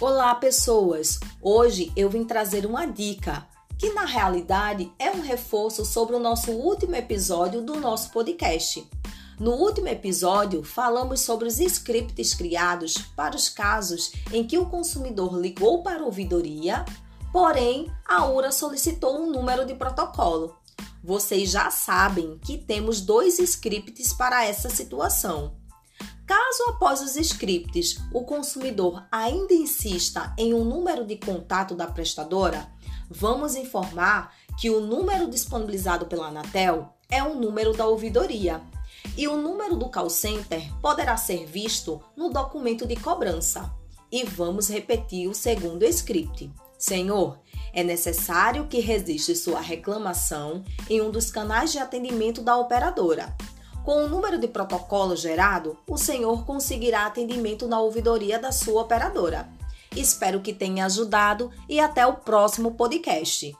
Olá, pessoas! Hoje eu vim trazer uma dica que na realidade é um reforço sobre o nosso último episódio do nosso podcast. No último episódio, falamos sobre os scripts criados para os casos em que o consumidor ligou para a ouvidoria, porém a URA solicitou um número de protocolo. Vocês já sabem que temos dois scripts para essa situação. Caso após os scripts o consumidor ainda insista em um número de contato da prestadora, vamos informar que o número disponibilizado pela Anatel é o número da ouvidoria e o número do call center poderá ser visto no documento de cobrança. E vamos repetir o segundo script. Senhor, é necessário que registre sua reclamação em um dos canais de atendimento da operadora. Com o número de protocolo gerado, o senhor conseguirá atendimento na ouvidoria da sua operadora. Espero que tenha ajudado e até o próximo podcast.